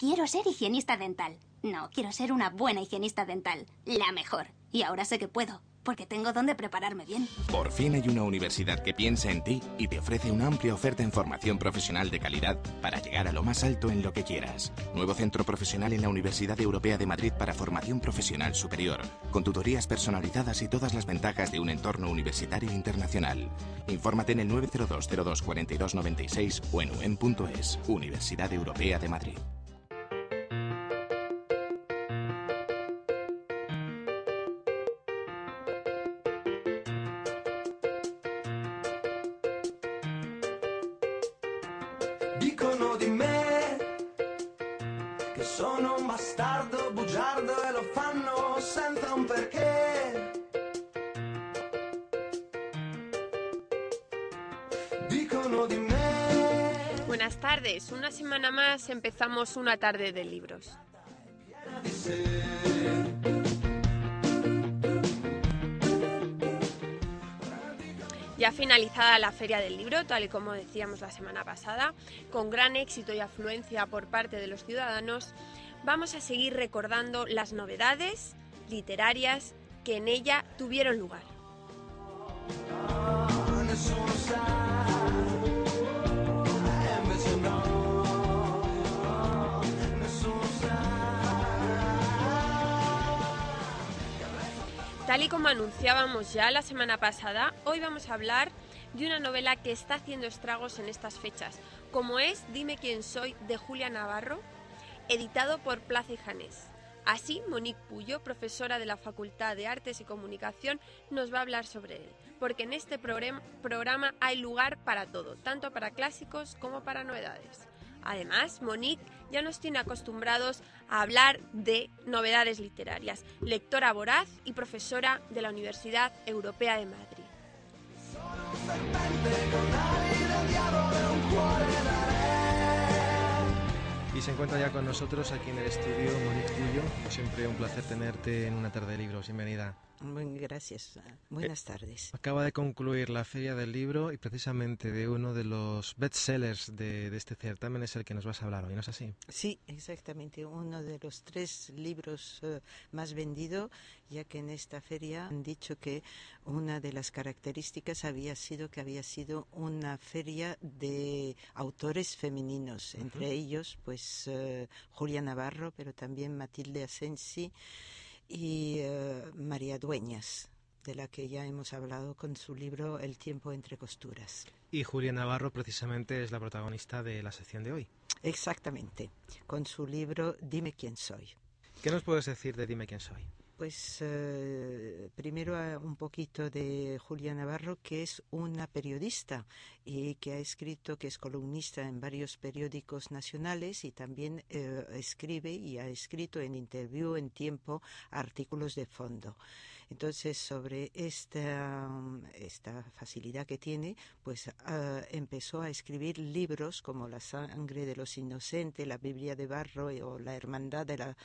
Quiero ser higienista dental. No, quiero ser una buena higienista dental. La mejor. Y ahora sé que puedo porque tengo donde prepararme bien. Por fin hay una universidad que piensa en ti y te ofrece una amplia oferta en formación profesional de calidad para llegar a lo más alto en lo que quieras. Nuevo centro profesional en la Universidad Europea de Madrid para formación profesional superior, con tutorías personalizadas y todas las ventajas de un entorno universitario internacional. Infórmate en el 902 02 42 96 o en UEM.es, Universidad Europea de Madrid. Empezamos una tarde de libros. Ya finalizada la Feria del Libro, tal y como decíamos la semana pasada, con gran éxito y afluencia por parte de los ciudadanos, vamos a seguir recordando las novedades literarias que en ella tuvieron lugar. Tal y como anunciábamos ya la semana pasada, hoy vamos a hablar de una novela que está haciendo estragos en estas fechas, como es Dime quién soy de Julia Navarro, editado por Plaza y Janés. Así, Monique Puyo, profesora de la Facultad de Artes y Comunicación, nos va a hablar sobre él, porque en este programa hay lugar para todo, tanto para clásicos como para novedades. Además, Monique ya nos tiene acostumbrados a hablar de novedades literarias, lectora voraz y profesora de la Universidad Europea de Madrid. Y se encuentra ya con nosotros aquí en el estudio Monique Puyo. Siempre un placer tenerte en una tarde de libros. Bienvenida. Gracias. Buenas tardes. Acaba de concluir la Feria del Libro y precisamente de uno de los bestsellers de, de este certamen es el que nos vas a hablar hoy, ¿no es así? Sí, exactamente. Uno de los tres libros eh, más vendidos, ya que en esta feria han dicho que una de las características había sido que había sido una feria de autores femeninos, entre ellos pues uh, Julia Navarro, pero también Matilde Asensi y eh, María Dueñas, de la que ya hemos hablado con su libro El tiempo entre costuras. Y Julia Navarro precisamente es la protagonista de la sección de hoy. Exactamente, con su libro Dime quién soy. ¿Qué nos puedes decir de Dime quién soy? Pues eh, primero un poquito de Julia Navarro, que es una periodista y que ha escrito, que es columnista en varios periódicos nacionales y también eh, escribe y ha escrito en interview en tiempo artículos de fondo. Entonces, sobre esta, esta facilidad que tiene, pues uh, empezó a escribir libros como La sangre de los inocentes, La Biblia de Barro o La Hermandad de la,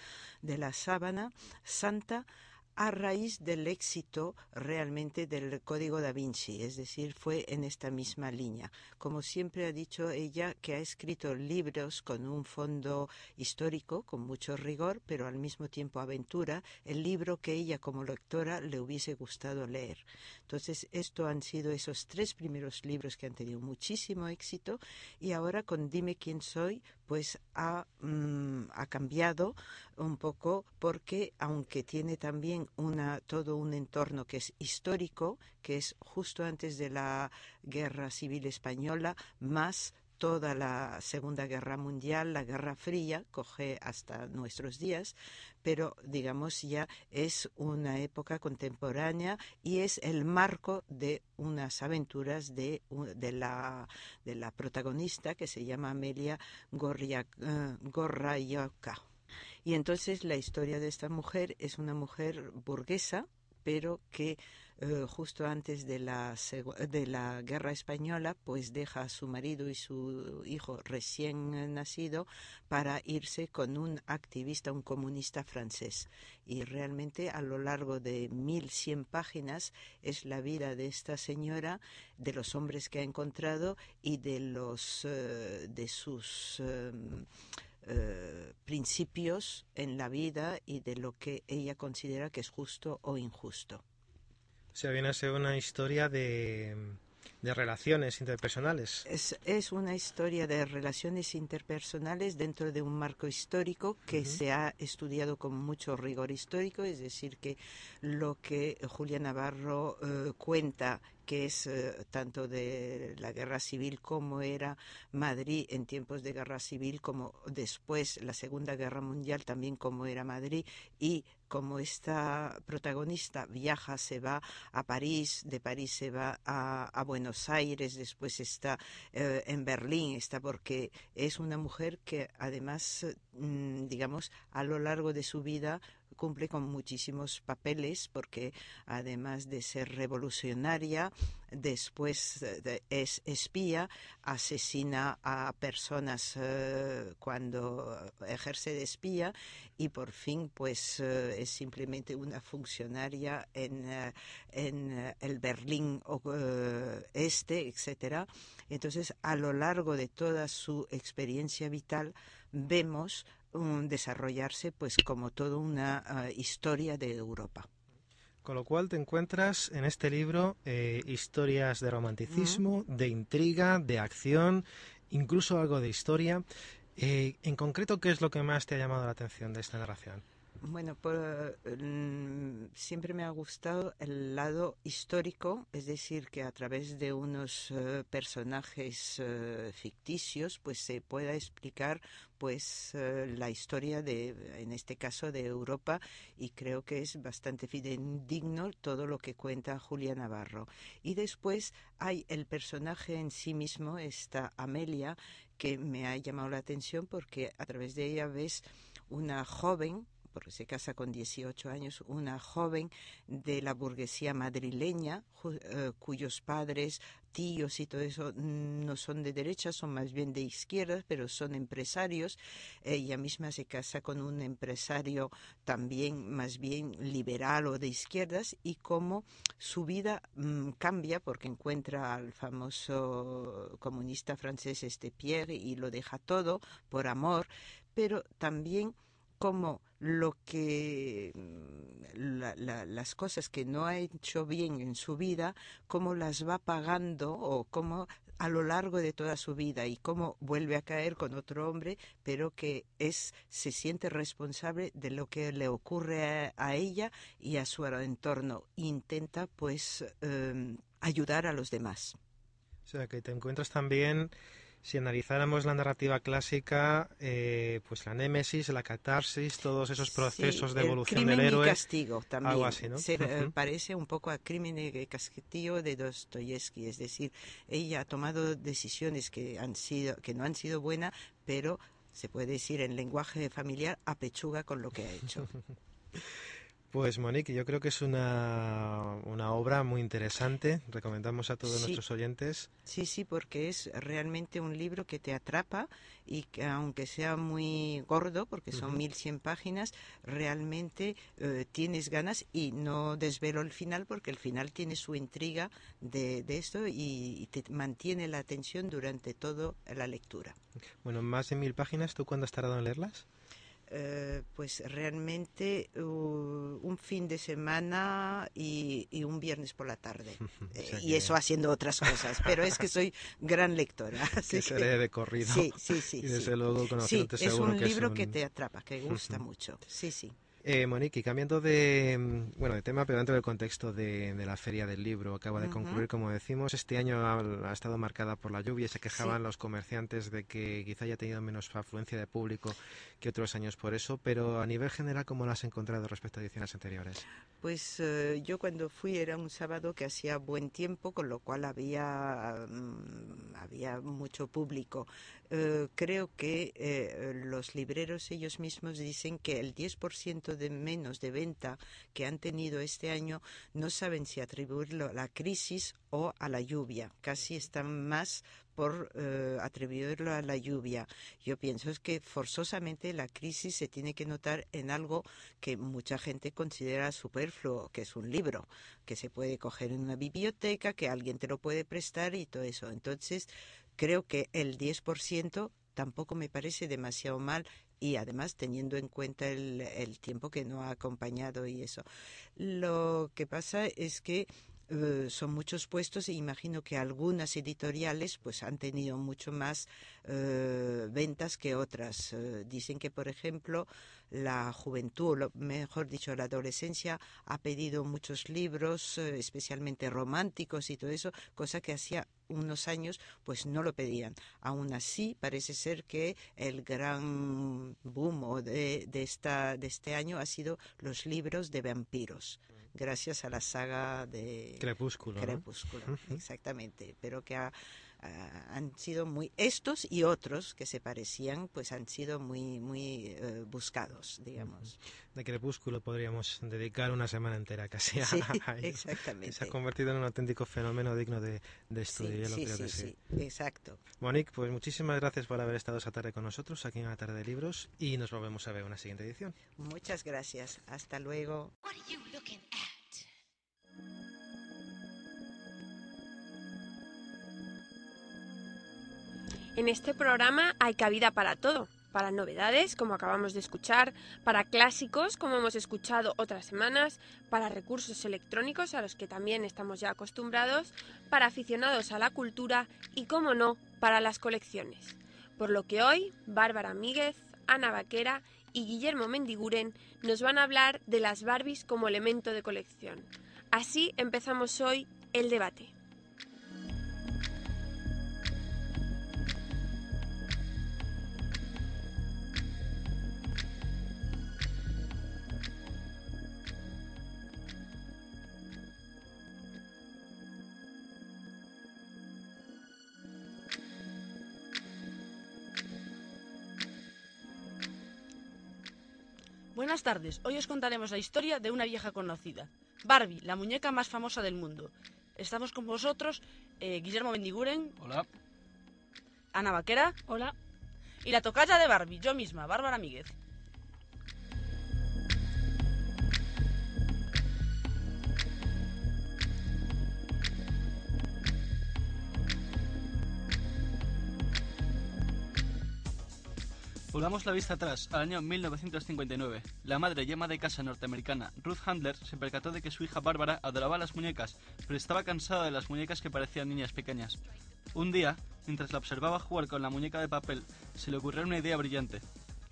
de la Sábana Santa a raíz del éxito realmente del Código da Vinci, es decir, fue en esta misma línea. Como siempre ha dicho ella, que ha escrito libros con un fondo histórico, con mucho rigor, pero al mismo tiempo aventura, el libro que ella como lectora le hubiese gustado leer. Entonces, esto han sido esos tres primeros libros que han tenido muchísimo éxito y ahora con Dime quién soy, pues ha, mm, ha cambiado un poco porque aunque tiene también una, todo un entorno que es histórico, que es justo antes de la Guerra Civil Española, más toda la Segunda Guerra Mundial, la Guerra Fría, coge hasta nuestros días, pero digamos ya es una época contemporánea y es el marco de unas aventuras de, de, la, de la protagonista que se llama Amelia Gorrayoka. Y entonces la historia de esta mujer es una mujer burguesa, pero que eh, justo antes de la, de la guerra española, pues deja a su marido y su hijo recién nacido para irse con un activista, un comunista francés. Y realmente a lo largo de 1100 páginas es la vida de esta señora, de los hombres que ha encontrado y de los eh, de sus em, principios en la vida y de lo que ella considera que es justo o injusto. Sea, viene a ser una historia de, de relaciones interpersonales. Es, es, una historia de relaciones interpersonales dentro de un marco histórico que se ha estudiado con mucho rigor histórico, es decir, que lo que Julia Navarro eh, cuenta que es eh, tanto de la guerra civil como era Madrid en tiempos de guerra civil, como después la Segunda Guerra Mundial también como era Madrid y como esta protagonista viaja, se va a París, de París se va a, Buenos Aires, después está eh, en Berlín, está porque es una mujer que además, mm, digamos, a lo largo de su vida cumple con muchísimos papeles porque además de ser revolucionaria, después es espía, asesina a personas eh, cuando ejerce de espía y por fin pues eh, es simplemente una funcionaria en, eh, en el Berlín este, etcétera. Entonces, a lo largo de toda su experiencia vital vemos desarrollarse pues como toda una ah, historia de Europa. Con lo cual te encuentras en este libro eh, historias de romanticismo, de intriga, de acción, incluso algo de historia. Eh, en concreto, ¿qué es lo que más te ha llamado la atención de esta narración? Bueno, mm, siempre me ha gustado el lado histórico, es decir, que a través de unos eh, personajes eh, ficticios, pues se pueda explicar, pues eh, la historia de, en este caso, de Europa, y creo que es bastante fidedigno todo lo que cuenta Julia Navarro. Y después hay el personaje en sí mismo, esta Amelia, que me ha llamado la atención porque a través de ella ves una joven porque se casa con 18 años, una joven de la burguesía madrileña, eh, cuyos padres, tíos y todo eso no son de derecha, son más bien de izquierda, pero son empresarios. Ella misma se casa con un empresario también más bien liberal o de izquierdas y cómo su vida mm, cambia porque encuentra al famoso comunista francés este Pierre y lo deja todo por amor, pero también como lo que mm, las cosas que no ha hecho bien en su vida, cómo las va pagando o cómo a lo largo de toda su vida y cómo vuelve a caer con otro hombre, pero que es se siente responsable de lo que le ocurre a, ella y a su entorno. Intenta pues em, ayudar a los demás. O sea que te encuentras también si analizáramos la narrativa clásica, eh, pues la némesis, la catarsis, todos esos procesos de evolución del héroe. Y castigo también. Algo así, ¿no? Se parece un poco a Crimen y Castigo de Dostoyevsky, es decir, ella ha tomado decisiones que han sido que no han sido buenas, pero se puede decir en lenguaje familiar apechuga con lo que ha hecho. Pues Monique, yo creo que es una, una obra muy interesante. Recomendamos a todos nuestros oyentes. Sí, sí, porque es realmente un libro que te atrapa y que aunque sea muy gordo, porque son 1100 páginas, realmente eh, tienes ganas y no desvelo el final porque el final tiene su intriga de, de esto y, te mantiene la atención durante toda la lectura. Bueno, más de mil páginas, ¿tú cuándo has tardado en leerlas? Eh, pues realmente uh, un fin de semana y, un viernes por la tarde. Eh, y eso haciendo otras cosas. Pero es que soy gran lectora. Así que de corrido. Sí, sí, sí. Y desde luego sí, es un libro que te atrapa, que gusta mucho. Sí, sí. Eh, Monique, cambiando de, mm, bueno, de tema, pero dentro del contexto de, la Feria del Libro, acaba de concluir, como decimos, este año ha, estado marcada por la lluvia y se quejaban los comerciantes de que quizá haya tenido menos afluencia de público que otros años por eso, pero a nivel general, ¿cómo lo has encontrado respecto a ediciones anteriores? Pues eh, yo cuando fui era un sábado que hacía buen tiempo, con lo cual había, mm, había mucho público. Eh, creo que los libreros ellos mismos dicen que el 10% de menos de venta que han tenido este año no saben si atribuirlo a la crisis o a la lluvia. Casi están más por eh, atribuirlo a la lluvia. Yo pienso es que forzosamente la crisis se tiene que notar en algo que mucha gente considera superfluo, que es un libro, que se puede coger en una biblioteca, que alguien te lo puede prestar y todo eso. Entonces, creo que el 10% tampoco me parece demasiado mal y además teniendo en cuenta el, el tiempo que no ha acompañado y eso. Lo que pasa es que eh, son muchos puestos e imagino que algunas editoriales pues han tenido mucho más eh, ventas que otras. Eh, dicen que, por ejemplo, la juventud, o mejor dicho, la adolescencia ha pedido muchos libros, especialmente románticos y todo eso, cosa que hacía unos años pues no lo pedían. Aún así, parece ser que el gran boom de, de, esta, de este año ha sido los libros de vampiros gracias a la saga de Crepúsculo. Crepúsculo, exactamente, pero que han sido muy estos y otros que se parecían, pues han sido muy muy eh, buscados, digamos. De Crepúsculo podríamos dedicar una semana entera casi a, sí, Exactamente. Se ha convertido en un auténtico fenómeno digno de, estudio. Sí, sí, sí, exacto. Monique, pues muchísimas gracias por haber estado esta tarde con nosotros aquí en la tarde de libros y nos volvemos a ver en una siguiente edición. Muchas gracias. Hasta luego. En este programa hay cabida para todo, para novedades, como acabamos de escuchar, para clásicos, como hemos escuchado otras semanas, para recursos electrónicos, a los que también estamos ya acostumbrados, para aficionados a la cultura y, como no, para las colecciones. Por lo que hoy, Bárbara Míguez, Ana Vaquera y Guillermo Mendiguren nos van a hablar de las Barbies como elemento de colección. Así empezamos hoy el debate. Buenas tardes, hoy os contaremos la historia de una vieja conocida, Barbie, la muñeca más famosa del mundo. Estamos con vosotros eh, Guillermo Bendiguren. Hola. Ana Vaquera. Hola. Y la tocaya de Barbie, yo misma, Bárbara Míguez. Volvamos la vista atrás, al año 1959. La madre llama de casa norteamericana Ruth Handler se percató de que su hija Bárbara adoraba las muñecas, pero estaba cansada de las muñecas que parecían niñas pequeñas. Un día, mientras la observaba jugar con la muñeca de papel, se le ocurrió una idea brillante.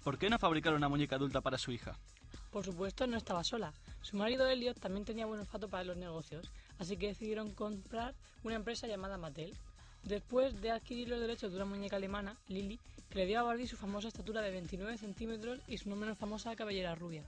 ¿Por qué no fabricar una muñeca adulta para su hija? Por supuesto, no estaba sola. Su marido Elliot también tenía buen olfato para los negocios, así que decidieron comprar una empresa llamada Mattel. Después de adquirir los derechos de una muñeca alemana, Lily, que le dio a Barbie su famosa estatura de 29 centímetros y su no menos famosa cabellera rubia.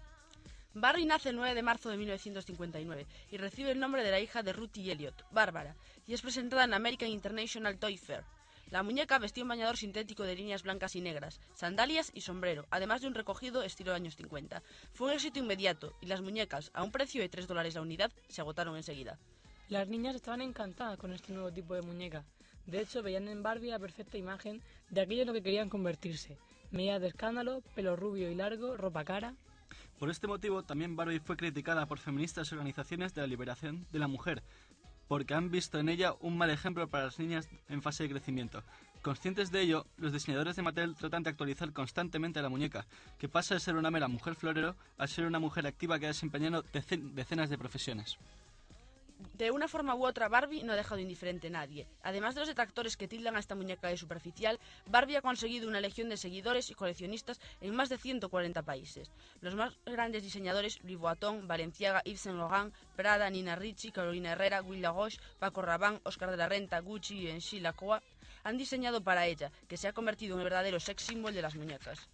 Barbie nace el 9 de marzo de 1959 y recibe el nombre de la hija de Ruth y Elliot, Bárbara, y es presentada en American International Toy Fair. La muñeca vestía un bañador sintético de líneas blancas y negras, sandalias y sombrero, además de un recogido estilo años 50. Fue un éxito inmediato y las muñecas, a un precio de 3 dólares la unidad, se agotaron enseguida. Las niñas estaban encantadas con este nuevo tipo de muñeca, de hecho, veían en Barbie la perfecta imagen de aquello en lo que querían convertirse. Medidas de escándalo, pelo rubio y largo, ropa cara. Por este motivo, también Barbie fue criticada por feministas y organizaciones de la liberación de la mujer, porque han visto en ella un mal ejemplo para las niñas en fase de crecimiento. Conscientes de ello, los diseñadores de Mattel tratan de actualizar constantemente a la muñeca, que pasa de ser una mera mujer florero a ser una mujer activa que ha desempeñado decenas de profesiones de una forma u otra, Barbie no ha dejado indiferente a nadie. Además de los detractores que tildan a esta muñeca de superficial, Barbie ha conseguido una legión de seguidores y coleccionistas en más de 140 países. Los más grandes diseñadores, Louis Vuitton, Balenciaga, Yves Saint Laurent, Prada, Nina Ricci, Carolina Herrera, Will Roche, Paco Rabanne, Oscar de la Renta, Gucci y Enchi Lacroix, han diseñado para ella, que se ha convertido en el verdadero sex symbol de las muñecas.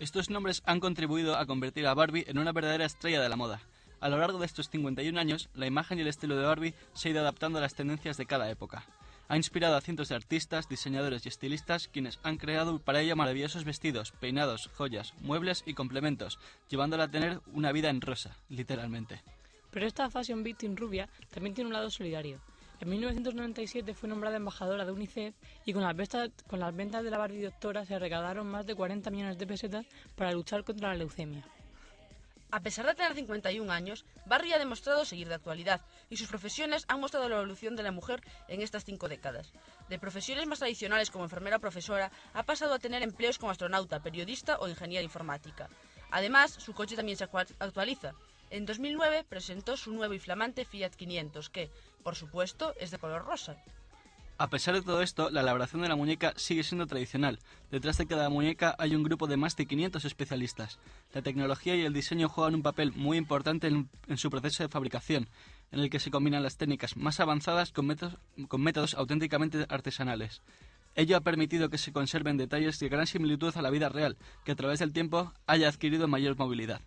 Estos nombres han contribuido a convertir a Barbie en una verdadera estrella de la moda. A lo largo de estos 51 años, la imagen y el estilo de Barbie se ha ido adaptando a las tendencias de cada época. Ha inspirado a cientos de artistas, diseñadores y estilistas quienes han creado para ella maravillosos vestidos, peinados, joyas, muebles y complementos, llevándola a tener una vida en rosa, literalmente. Pero esta Fashion Victim rubia también tiene un lado solidario. En 1997 fue nombrada embajadora de UNICEF y con las, ventas, de la Barbie Doctora se recaudaron más de 40 millones de pesetas para luchar contra la leucemia. A pesar de tener 51 años, Barbie ha demostrado seguir de actualidad y sus profesiones han mostrado la evolución de la mujer en estas cinco décadas. De profesiones más tradicionales como enfermera o profesora, ha pasado a tener empleos como astronauta, periodista o ingeniera informática. Además, su coche también se actualiza. En 2009 presentó su nuevo y flamante Fiat 500, que, por supuesto, es de color rosa. A pesar de todo esto, la elaboración de la muñeca sigue siendo tradicional. Detrás de cada muñeca hay un grupo de más de 500 especialistas. La tecnología y el diseño juegan un papel muy importante en, su proceso de fabricación, en el que se combinan las técnicas más avanzadas con métodos, con métodos auténticamente artesanales. Ello ha permitido que se conserven detalles de gran similitud a la vida real, que a través del tiempo haya adquirido mayor movilidad.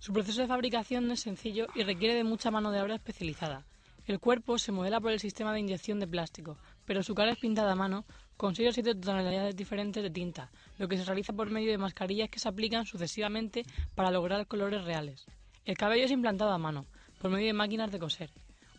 Su proceso de fabricación es sencillo y requiere de mucha mano de obra especializada. El cuerpo se modela por el sistema de inyección de plástico, pero su cara es pintada a mano con 6 o 7 tonalidades diferentes de tinta, lo que se realiza por medio de mascarillas que se aplican sucesivamente para lograr colores reales. El cabello es implantado a mano, por medio de máquinas de coser.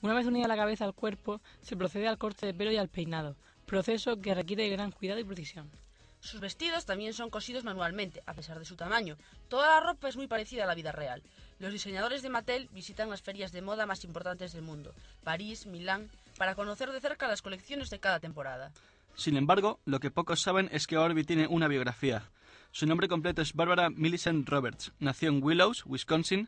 Una vez unida la cabeza al cuerpo, se procede al corte de pelo y al peinado, proceso que requiere gran cuidado y precisión. Sus vestidos también son cosidos manualmente, a pesar de su tamaño. Toda la ropa es muy parecida a la vida real. Los diseñadores de Mattel visitan las ferias de moda más importantes del mundo, París, Milán, para conocer de cerca las colecciones de cada temporada. Sin embargo, lo que pocos saben es que Barbie tiene una biografía. Su nombre completo es Barbara Millicent Roberts. Nació en Willows, Wisconsin,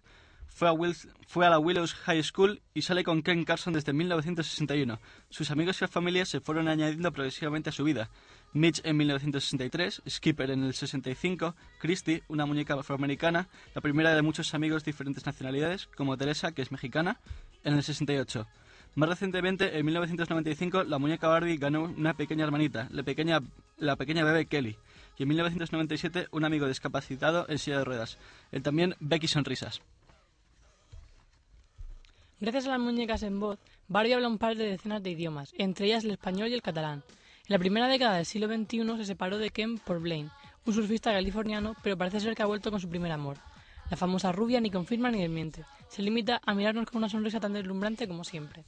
fue a, la Willows High School y sale con Ken Carson desde 1961. Sus amigos y familia se fueron añadiendo progresivamente a su vida. Mitch en 1963, Skipper en el 65, Christy, una muñeca afroamericana, la primera de muchos amigos de diferentes nacionalidades, como Teresa, que es mexicana, en el 68. Más recientemente, en 1995, la muñeca Barbie ganó una pequeña hermanita, la pequeña, la pequeña bebé Kelly. Y en 1997, un amigo discapacitado en silla de ruedas. El también Becky Sonrisas. Gracias a las muñecas en voz, Barbie habla un par de decenas de idiomas, entre ellas el español y el catalán. En la primera década del siglo XXI se separó de Ken por Blaine, un surfista californiano, pero parece ser que ha vuelto con su primer amor. La famosa rubia ni confirma ni desmiente. Se limita a mirarnos con una sonrisa tan deslumbrante como siempre.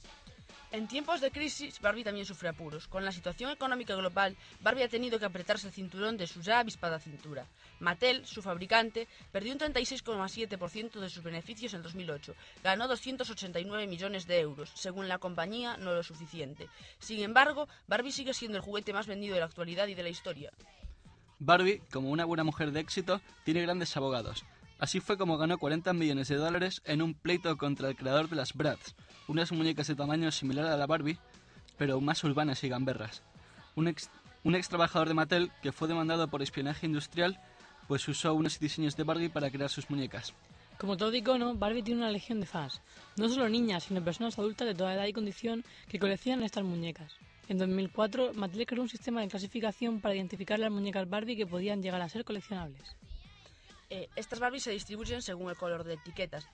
En tiempos de crisis, Barbie también sufre apuros. Con la situación económica global, Barbie ha tenido que apretarse el cinturón de su ya avispada cintura. Mattel, su fabricante, perdió un 36,7% de sus beneficios en 2008. Ganó 289 millones de euros. Según la compañía, no lo suficiente. Sin embargo, Barbie sigue siendo el juguete más vendido de la actualidad y de la historia. Barbie, como una buena mujer de éxito, tiene grandes abogados. Así fue como ganó 40 millones de dólares en un pleito contra el creador de las Bratz, unas muñecas de tamaño similar a la Barbie, pero más urbanas y gamberras. Un ex, un ex trabajador de Mattel que fue demandado por espionaje industrial, pues usó unos diseños de Barbie para crear sus muñecas. Como todo icono, Barbie tiene una legión de fans, no solo niñas, sino personas adultas de toda edad y condición que coleccionan estas muñecas. En 2004, Mattel creó un sistema de clasificación para identificar las muñecas Barbie que podían llegar a ser coleccionables. Eh, estas Barbies se distribuyen según el color de etiquetas.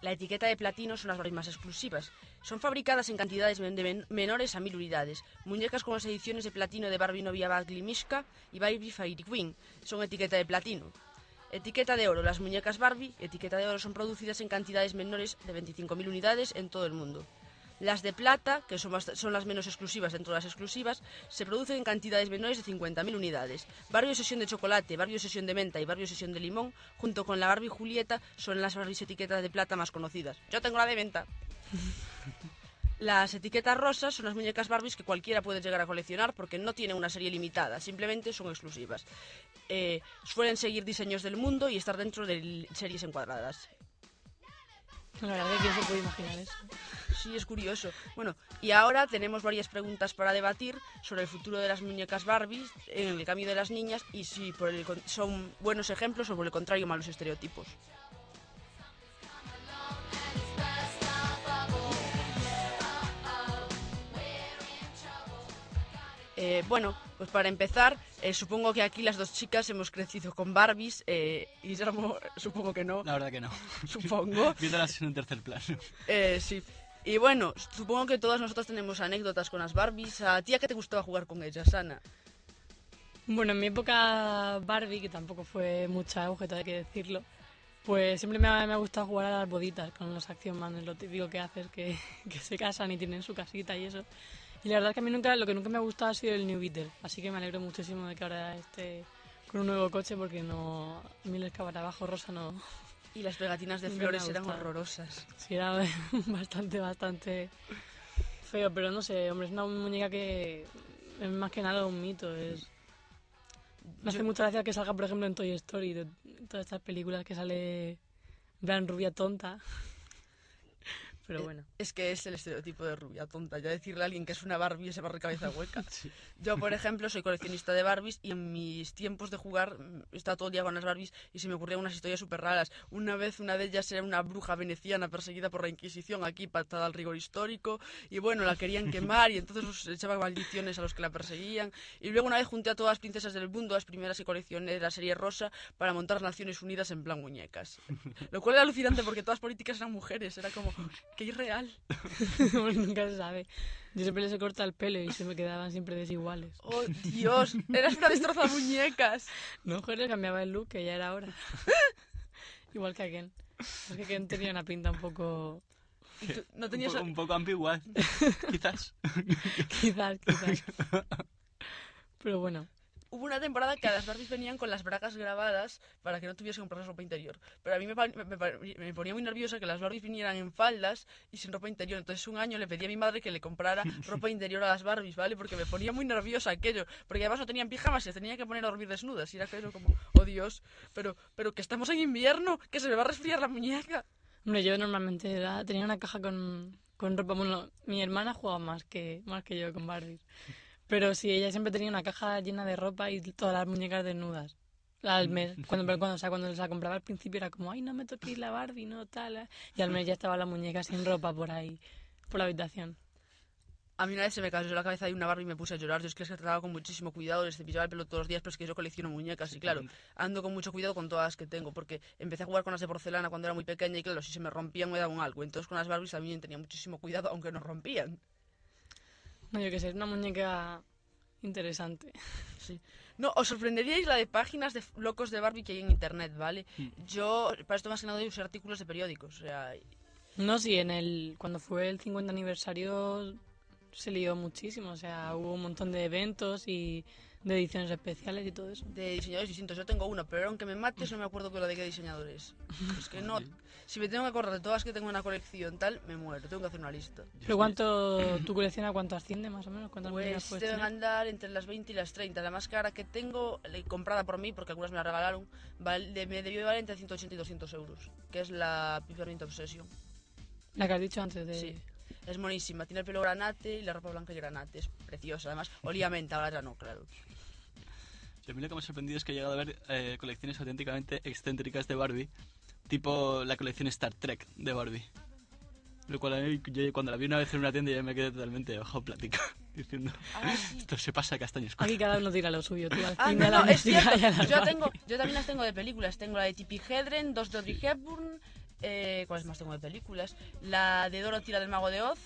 La etiqueta de platino son as más exclusivas. Son fabricadas en cantidades de men menores a mil unidades. Muñecas con las ediciones de platino de Barbie Novia Bagley Mishka y Barbie Fairy Queen son etiqueta de platino. Etiqueta de oro. Las muñecas Barbie, etiqueta de oro, son producidas en cantidades menores de 25.000 unidades en todo el mundo. Las de plata, que son, las menos exclusivas dentro de las exclusivas, se producen en cantidades menores de 50.000 unidades. Barbie Sesión de chocolate, Barbie Sesión de menta y Barbie Sesión de limón, junto con la Barbie Julieta, son las Barbies etiquetas de plata más conocidas. Yo tengo la de menta. Las etiquetas rosas son las muñecas Barbies que cualquiera puede llegar a coleccionar porque no tienen una serie limitada, simplemente son exclusivas. Eh, suelen seguir diseños del mundo y estar dentro de series encuadradas. La verdad es que se puede imaginar eso. Sí, es curioso. Bueno, y ahora tenemos varias preguntas para debatir sobre el futuro de las muñecas Barbie en el cambio de las niñas y si por el, son buenos ejemplos o por el contrario malos estereotipos. Eh, bueno, pues para empezar, eh, supongo que aquí las dos chicas hemos crecido con Barbies. Eh, Guillermo, supongo que no. La verdad que no. Supongo. Viéndolas en un tercer plano. Eh, sí. Y bueno, supongo que todas nosotras tenemos anécdotas con las Barbies. ¿A ti a qué te gustaba jugar con ellas, Ana? Bueno, en mi época Barbie, que tampoco fue mucha hay que decirlo, pues siempre me ha, me ha, gustado jugar a las boditas con los Action Man, lo típico que haces, que, que se casan y tienen su casita y eso. Y la verdad es que a mí nunca, lo que nunca me ha gustado ha sido el New Beetle, así que me alegro muchísimo de que ahora esté con un nuevo coche porque no, a mí el escabarabajo rosa no... Y las pegatinas de flores eran horrorosas. Sí, era bastante, bastante feo, pero no sé, hombre, es una muñeca que es más que nada un mito. Es... Me hace Yo- mucha gracia que salga, por ejemplo, en Toy Story, de todas estas películas que sale plan rubia tonta. Pero Eh, bueno. Es que es el estereotipo de rubia tonta. Ya decirle a alguien que es una Barbie se barre cabeza hueca. Yo, por ejemplo, soy coleccionista de Barbies y en mis tiempos de jugar mm, estaba todo el día con las Barbies y se me ocurrían unas historias súper raras. Una vez una de ellas era una bruja veneciana perseguida por la Inquisición aquí, patada al rigor histórico. Y bueno, la querían quemar y entonces los echaban maldiciones a los que la perseguían. Y luego una vez junté a todas las princesas del mundo, las primeras que coleccioné de la serie rosa, para montar Naciones Unidas en plan muñecas. Lo cual era alucinante porque todas las políticas eran mujeres. Era como, qué irreal. Nunca se sabe. Yo siempre les he cortado el pelo y se me quedaban siempre desiguales. Oh, Dios, eras una destroza muñecas. No, joder, cambiaba el look, que ya era hora. Igual que a Ken. Es que Ken tenía una pinta un poco... Y tú no Un un poco ambigua, quizás. Quizás, quizás. Pero bueno. Hubo una temporada que a las Barbies venían con las bragas grabadas para que no tuviese que comprar ropa interior. Pero a mí me, pa- me- me- me ponía muy nerviosa que las Barbies vinieran en faldas y sin ropa interior. Entonces un año le pedí a mi madre que le comprara ropa interior a las Barbies, ¿vale? Porque me ponía muy nerviosa aquello. Porque además no tenían pijamas y se tenía que poner a dormir desnudas. Y era aquello como, oh Dios, pero, pero que estamos en invierno, que se me va a resfriar la muñeca. Hombre, yo normalmente era- tenía una caja con, con ropa. Bueno, mi hermana jugaba más que, más que yo con Barbies. Pero sí, ella siempre tenía una caja llena de ropa y todas las muñecas desnudas. Al mes, cuando, pero cuando, o sea, cuando se la compraba al principio era como, ay, no me toquéis la Barbie, no tal. eh". Y al mes ya estaba la muñeca sin ropa por ahí, por la habitación. A mí una vez se me cayó la cabeza de una Barbie y me puse a llorar. Yo es que las trataba con muchísimo cuidado, les cepillaba el pelo todos los días, pero es que yo colecciono muñecas y claro, ando con mucho cuidado con todas las que tengo, porque empecé a jugar con las de porcelana cuando era muy pequeña y claro, si se me rompían me daban algo. Entonces con las Barbies también tenía muchísimo cuidado, aunque no rompían. No, yo qué sé, es una muñeca interesante. Sí. No, os sorprenderíais la de páginas de locos de Barbie que hay en internet, ¿vale? Yo, para esto más que nada, usé artículos de periódicos, o sea, No, sí, en el, cuando fue el 50 aniversario se lió muchísimo, o sea, hubo un montón de eventos y de ediciones especiales y todo eso. de diseñadores distintos. Yo tengo uno, pero aunque me mates, no me acuerdo con la de qué diseñador es. Es que no. Si me tengo que acordar de todas que tengo en una colección tal, me muero. Tengo que hacer una lista. ¿Pero cuánto tu colección a cuánto asciende más o menos? ¿Cuántas Pues puedes deben tener? andar entre las 20 y las 30. La más cara que tengo, he comprada por mí, porque algunas me la regalaron, vale- me debió de valer entre 180 y 200 euros, que es la Peppermint Obsession. La que has dicho antes de... Sí. Es monísima, tiene el pelo granate y la ropa blanca y granate, es preciosa. Además, olía menta, ahora ya no, claro. Y a mí lo que me ha sorprendido es que he llegado a ver eh, colecciones auténticamente excéntricas de Barbie, tipo la colección Star Trek de Barbie. Lo cual a mí, yo cuando la vi una vez en una tienda ya me quedé totalmente ojo plática, diciendo, Ah, sí. esto se pasa a castaños. Aquí cada uno tira lo suyo, tú al Ah, fin no, de la no, es cierto. y a las Yo, tengo, yo también las tengo de películas. Tengo la de Tippi Hedren, dos de Audrey Hepburn. Eh, ¿Cuáles más tengo de películas? La de Dorothy, la del Mago de Oz.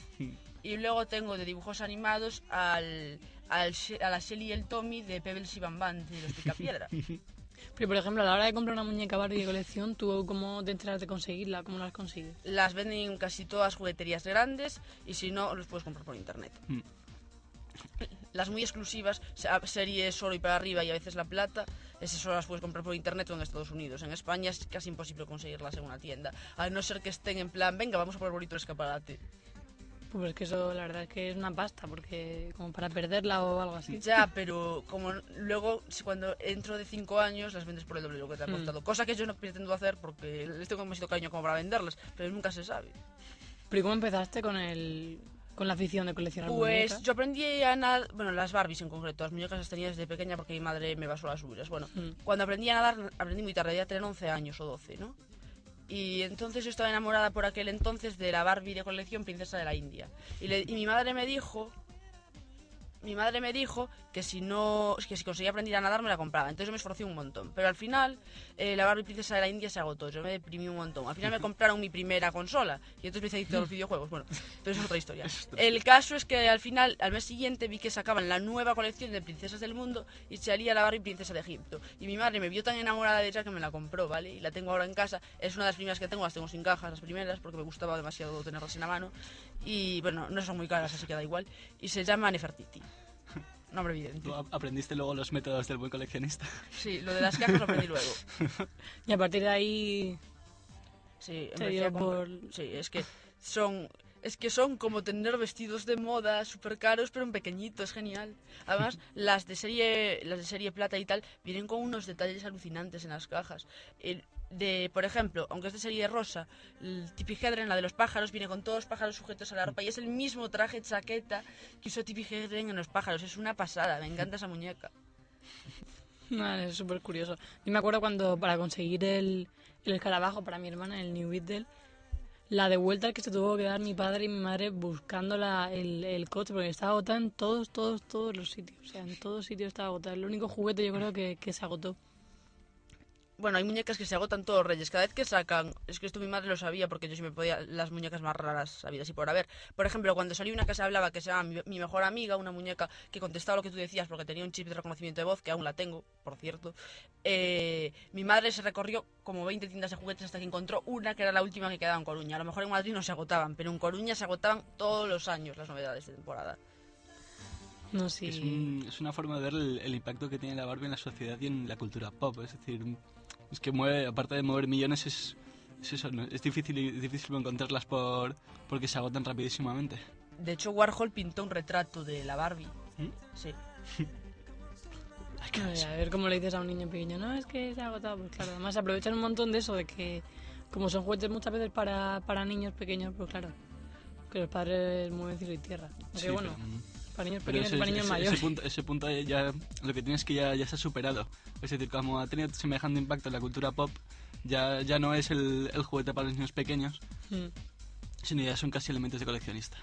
Y luego tengo de dibujos animados al, al a la Shelly y el Tommy de Pebbles y Bam Bam, de los Picapiedra. Pero por ejemplo, a la hora de comprar una muñeca Barbie de colección, ¿tú cómo te enteras de conseguirla? ¿Cómo las consigues? las venden en casi todas jugueterías grandes y si no, los puedes comprar por internet. Mm. Las muy exclusivas, se- series oro y para arriba y a veces la plata, esas solo las puedes comprar por internet o en Estados Unidos. En España es casi imposible conseguirlas en una tienda, a no ser que estén en plan, venga, vamos a por el bonito escaparate. Pues es que eso la verdad es que es una pasta, porque como para perderla o algo así. Ya, pero como luego, cuando entro de 5 años, las vendes por el doble lo que te ha Mm. costado. Cosa que yo no pretendo hacer porque les tengo demasiado cariño como para venderlas, pero nunca se sabe. Pero ¿y cómo empezaste con el con la afición de coleccionar Pues muñecas? yo aprendí a nadar, bueno, las Barbies en concreto, las muñecas las tenía desde pequeña porque mi madre me basó las suyas. Bueno, Mm. cuando aprendí a nadar, aprendí muy tarde, ya tenía 11 años o 12, ¿no? Y entonces yo estaba enamorada por aquel entonces de la Barbie de colección Princesa de la India. Y, le- y mi madre me dijo, mi madre me dijo que si no, que si conseguía aprender a nadar me la compraba. Entonces yo me esforcé un montón. Pero al final eh, la Barbie Princesa de la India se agotó. Yo me deprimí un montón. Al final me compraron mi primera consola y entonces me hice adicto a los videojuegos. Bueno, pero es otra historia. El caso es que al final, al mes siguiente, vi que sacaban la nueva colección de princesas del mundo y salía la Barbie Princesa de Egipto. Y mi madre me vio tan enamorada de ella que me la compró, ¿vale? Y la tengo ahora en casa. Es una de las primeras que tengo, las tengo sin cajas, las primeras, porque me gustaba demasiado tenerlas en la mano. Y bueno, no son muy caras, así que da igual. Y se llama Nefertiti. Nombre evidente. ¿Tú ap- aprendiste luego los métodos del buen coleccionista? Sí, lo de las cajas lo aprendí luego. Y a partir de ahí Sí, Se empecé dio a comprar- por- Sí, es que son... Es que son como tener vestidos de moda súper caros, pero en pequeñito, es genial. Además, las de serie las de serie plata y tal vienen con unos detalles alucinantes en las cajas. El- de, por ejemplo, aunque es de serie rosa, el Tippi Hedren, la de los pájaros, viene con todos los pájaros sujetos a la ropa y es el mismo traje chaqueta que usó Tippi Hedren en los pájaros. Es una pasada, me encanta esa muñeca. Vale, es súper curioso. Yo me acuerdo cuando para conseguir el, el escarabajo para mi hermana, el New Beetle, la de vuelta que se tuvo que dar mi padre y mi madre buscando la, el, el coche, porque estaba agotado en todos, todos, todos los sitios. O sea, en todos sitios estaba agotado. El único juguete yo creo que, que se agotó. Bueno, hay muñecas que se agotan todos los reyes. Cada vez que sacan, es que esto mi madre lo sabía porque yo sí me podía las muñecas más raras sabidas y por haber. Por ejemplo, cuando salió una que se hablaba que se llama mi, mi mejor amiga, una muñeca que contestaba lo que tú decías porque tenía un chip de reconocimiento de voz, que aún la tengo, por cierto. eh, mi madre se recorrió como 20 tiendas de juguetes hasta que encontró una que era la última que quedaba en Coruña. A lo mejor en Madrid no se agotaban, pero en Coruña se agotaban todos los años las novedades de temporada. No, sí. Es, un- es una forma de ver el, el impacto que tiene la Barbie en la sociedad y en la cultura pop. Es decir, es que mueve, aparte de mover millones, es, es eso, ¿no? es difícil, es difícil encontrarlas por, porque se agotan rapidísimamente. De hecho, Warhol pintó un retrato de la Barbie. ¿Mm? Sí. Ay, A ver cómo le dices a un niño pequeño, no, es que se ha agotado. Pues claro, además aprovechan un montón de eso, de que como son juguetes muchas veces para, para niños pequeños, pues claro, que los padres mueven cielo y tierra. Aunque Sí, bueno, pero, mm, para niños pequeños ese, y para niños ese- ese mayores. punto, ese punto ya, lo que tienes es que ya, ya se ha superado. Es decir, como ha tenido semejante impacto en la cultura pop, ya, ya no es el, el juguete para los niños pequeños, Mm. sino ya son casi elementos de coleccionista.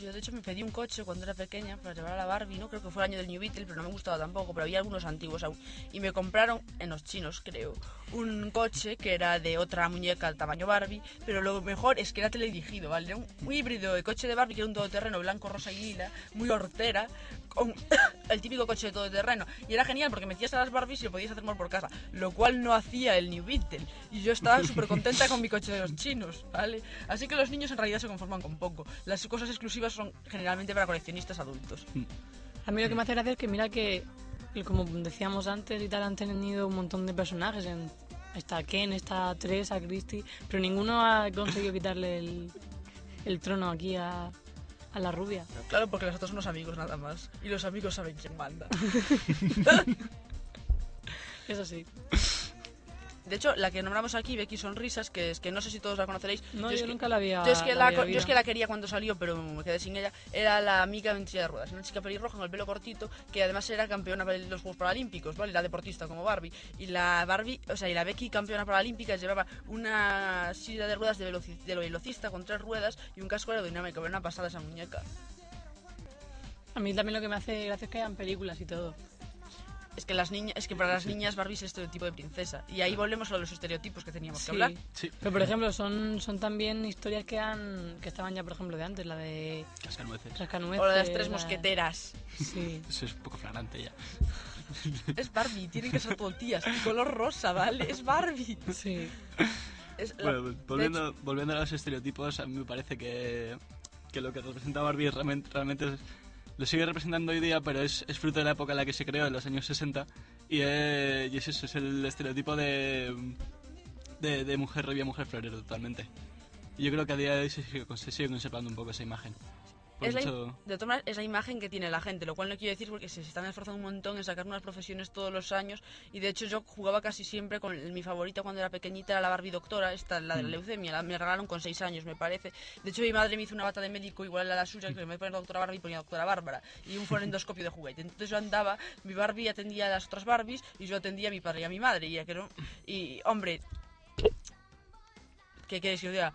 Yo de hecho me pedí un coche cuando era pequeña para llevar a la Barbie, no creo que fue el año del New Beetle, pero no me gustaba tampoco, pero había algunos antiguos aún. Y me compraron, en los chinos creo, un coche que era de otra muñeca tamaño Barbie, pero lo mejor es que era teledirigido, ¿vale? Un, un híbrido de coche de Barbie que era un todoterreno blanco, rosa y lila, muy hortera, con el típico coche de todoterreno. Y era genial porque metías a las Barbies y lo podías hacer más por casa, lo cual no hacía el New Beetle. Y yo estaba súper contenta con mi coche de los chinos, ¿vale? Así que los niños en realidad se conforman con poco. Las cosas exclusivas son generalmente para coleccionistas adultos. A mí lo que me hace gracia es que mira que, como decíamos antes y tal, han tenido un montón de personajes. En, está Ken, está Teresa, Christie, pero ninguno ha conseguido quitarle el, el trono aquí a, a la rubia. Claro, porque los otros son los amigos nada más. Y los amigos saben quién manda. Eso sí. De hecho, la que nombramos aquí, Becky Sonrisas, que es que no sé si todos la conoceréis. No, es yo que- nunca la había Yo es, que la la, yo es que la quería cuando salió, pero me quedé sin ella. Era la amiga en silla de ruedas, una chica pelirroja con el pelo cortito, que además era campeona de los Juegos Paralímpicos, ¿vale? Era deportista como Barbie. Y la Barbie, o sea, y la Becky campeona paralímpica llevaba una silla de ruedas de, veloci- de velocista con tres ruedas y un casco aerodinámico. Era una pasada esa muñeca. A mí también lo que me hace gracia es que hayan películas y todo. Es que las niñas, es que para las niñas Barbie es estereotipo de princesa. Y ahí volvemos a los estereotipos que teníamos que hablar. Sí, Pero por ejemplo, son, son también historias que han que estaban ya, por ejemplo, de antes, la de cascanueces. Rascanueces. O la de las tres la- mosqueteras. Sí. Eso es un poco flagrante ya. Es Barbie, tienen que ser tortillas. Y color rosa, ¿vale? Es Barbie. Sí. Es la- Bueno, volviendo, volviendo a los estereotipos, a mí me parece que, que lo que representa Barbie realmente, realmente es- lo sigue representando hoy día, pero es, fruto de la época en la que se creó, en los años 60, y, eh, es el estereotipo de, de, mujer rubia, mujer florero, totalmente. Yo creo que a día de hoy se sigue, se sigue conservando un poco esa imagen. Es la, de todas maneras, es la imagen que tiene la gente, lo cual no quiero decir porque se están esforzando un montón en sacar nuevas profesiones todos los años y de hecho yo jugaba casi siempre con mi favorita cuando era pequeñita era la Barbie doctora, esta, la de la Mm. leucemia, la, me la regalaron con seis años me parece. De hecho mi madre me hizo una bata de médico igual a la suya, que me ponía doctora Barbie y ponía doctora Bárbara y un fonendoscopio de juguete. Entonces yo andaba, mi Barbie atendía a las otras Barbies y yo atendía a mi padre y a mi madre y, ya que no- y hombre, ¿qué queréis que os diga?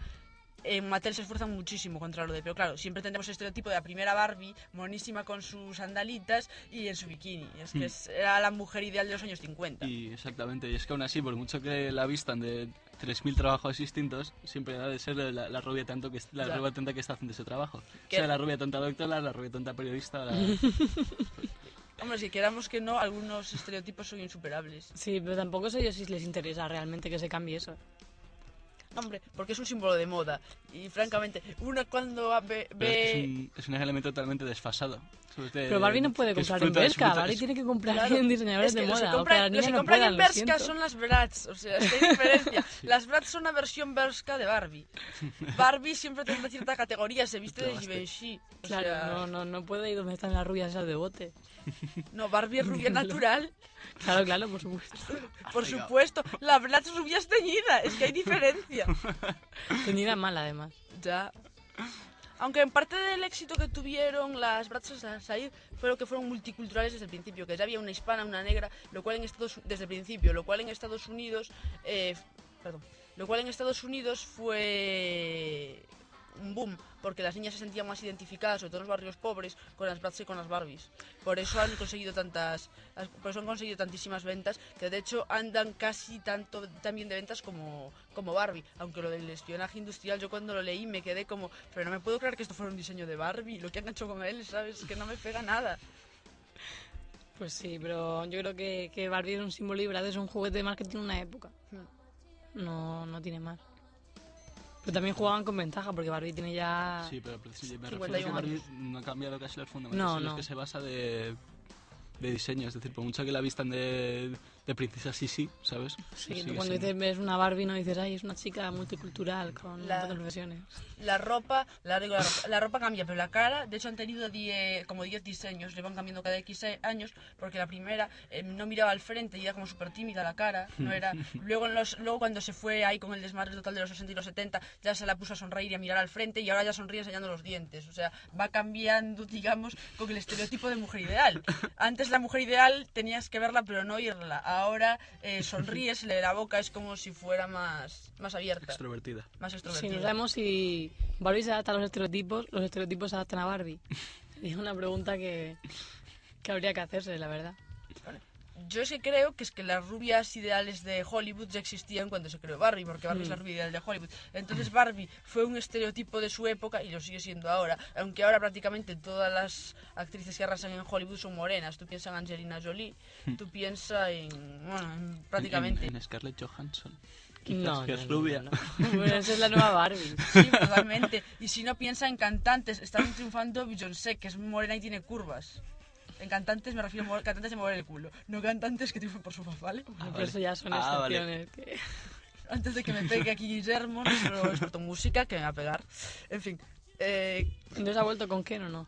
En Mattel se esfuerzan muchísimo contra lo de, pero claro, siempre tendremos el estereotipo de la primera Barbie, monísima con sus sandalitas y en su bikini. Es que Hmm. es- era la mujer ideal de los años 50. Y exactamente, y es que aún así, por mucho que la vistan de 3.000 trabajos distintos, siempre ha de ser la, la rubia tanto que la rubia tonta que está haciendo ese trabajo. Que- sea la rubia tonta doctora, la rubia tonta periodista, la... Hombre, si queramos que no, algunos estereotipos son insuperables. Sí, pero tampoco sé yo si les interesa realmente que se cambie eso. Hombre, porque es un símbolo de moda. Y francamente, uno cuando ve... Pero es, que es, un, es un elemento totalmente desfasado. Pero Barbie no puede comprar en fruto- Barbie es- tiene que comprar Claro. en diseñadores Es que de moda. compran, los que no compran en siento. son las Bratz, o sea, es que hay diferencia. Las Bratz son una versión versca de Barbie. Barbie siempre tiene una cierta categoría, se viste de. Givenchy. O Claro, sea, no, no, no puede ir donde están las rubias esas de bote. no, Barbie es rubia natural, Claro, claro, por supuesto. por supuesto. La Bratz es rubia es teñida, es que hay diferencia. Tenida mal, además. Ya. Aunque en parte del éxito que tuvieron las Bratz Said fue lo que fueron multiculturales desde el principio, que ya había una hispana, una negra, lo cual en Estados desde el principio, lo cual en Estados Unidos, eh, perdón, lo cual en Estados Unidos fue un boom, porque las niñas se sentían más identificadas, sobre todo en los barrios pobres, con las Bratz y con las Barbies. Por eso han conseguido tantas, por eso han conseguido tantísimas ventas, que de hecho andan casi tanto también de ventas como, como Barbie. Aunque lo del espionaje industrial, yo cuando lo leí me quedé como, pero no me puedo creer que esto fuera un diseño de Barbie, lo que han hecho con él, ¿sabes? Que no me pega nada. Pues sí, pero yo creo que, que Barbie es un símbolo y Brad es un juguete más que tiene una época. No, no tiene más. Pero también jugaban con ventaja porque Barbie tiene ya... Sí, pero me 51 refiero a que. Barbie no ha cambiado casi los fundamentos No, en los no. que se basa de, de diseño. Es decir, por mucho que la vistan de, de princesa Sisi, ¿sabes? Sí, tú cuando siendo- dices ves una Barbie no dices, ay, es una chica multicultural con La- profesiones. La ropa, la, digo, la ropa, la ropa cambia, pero la cara, de hecho han tenido 10 como 10 diseños, le van cambiando cada X años, porque la primera eh, no miraba al frente y era como súper tímida la cara, no era... Luego, en los, luego cuando se fue ahí con el desmadre total de los 60 y los 70, ya se la puso a sonreír y a mirar al frente y ahora ya sonríe enseñando los dientes, o sea, va cambiando, digamos, con el estereotipo de mujer ideal. Antes la mujer ideal tenías que verla pero no oírla, ahora eh, sonríe, se le ve la boca, es como si fuera más, más abierta, Extrovertida. más extrovertida. no sabemos si Barbie se adapta a los estereotipos, los estereotipos se adaptan a Barbie. Es una pregunta que, que habría que hacerse, la verdad. Yo es que creo que es que las rubias ideales de Hollywood ya existían cuando se creó Barbie, porque Barbie Mm. es la rubia ideal de Hollywood. Entonces Barbie fue un estereotipo de su época y lo sigue siendo ahora. Aunque ahora prácticamente todas las actrices que arrasan en Hollywood son morenas. Tú piensas en Angelina Jolie, tú piensas en, bueno, en prácticamente... En, en Scarlett Johansson. Quizás No, que no, es rubia. no, no. Bueno, esa es la nueva Barbie. Sí, totalmente. Y si no piensa en cantantes, están triunfando Beyoncé, que es morena y tiene curvas. En cantantes me refiero a cantantes de mover el culo, no cantantes que triunfan por su faz, ¿vale? Pero vale. eso ya son Ah, vale. excepciones. que- antes de que me pegue aquí Guillermo, nuestro experto en música, que me va a pegar. En fin, eh, ¿No se ha vuelto con Ken o no?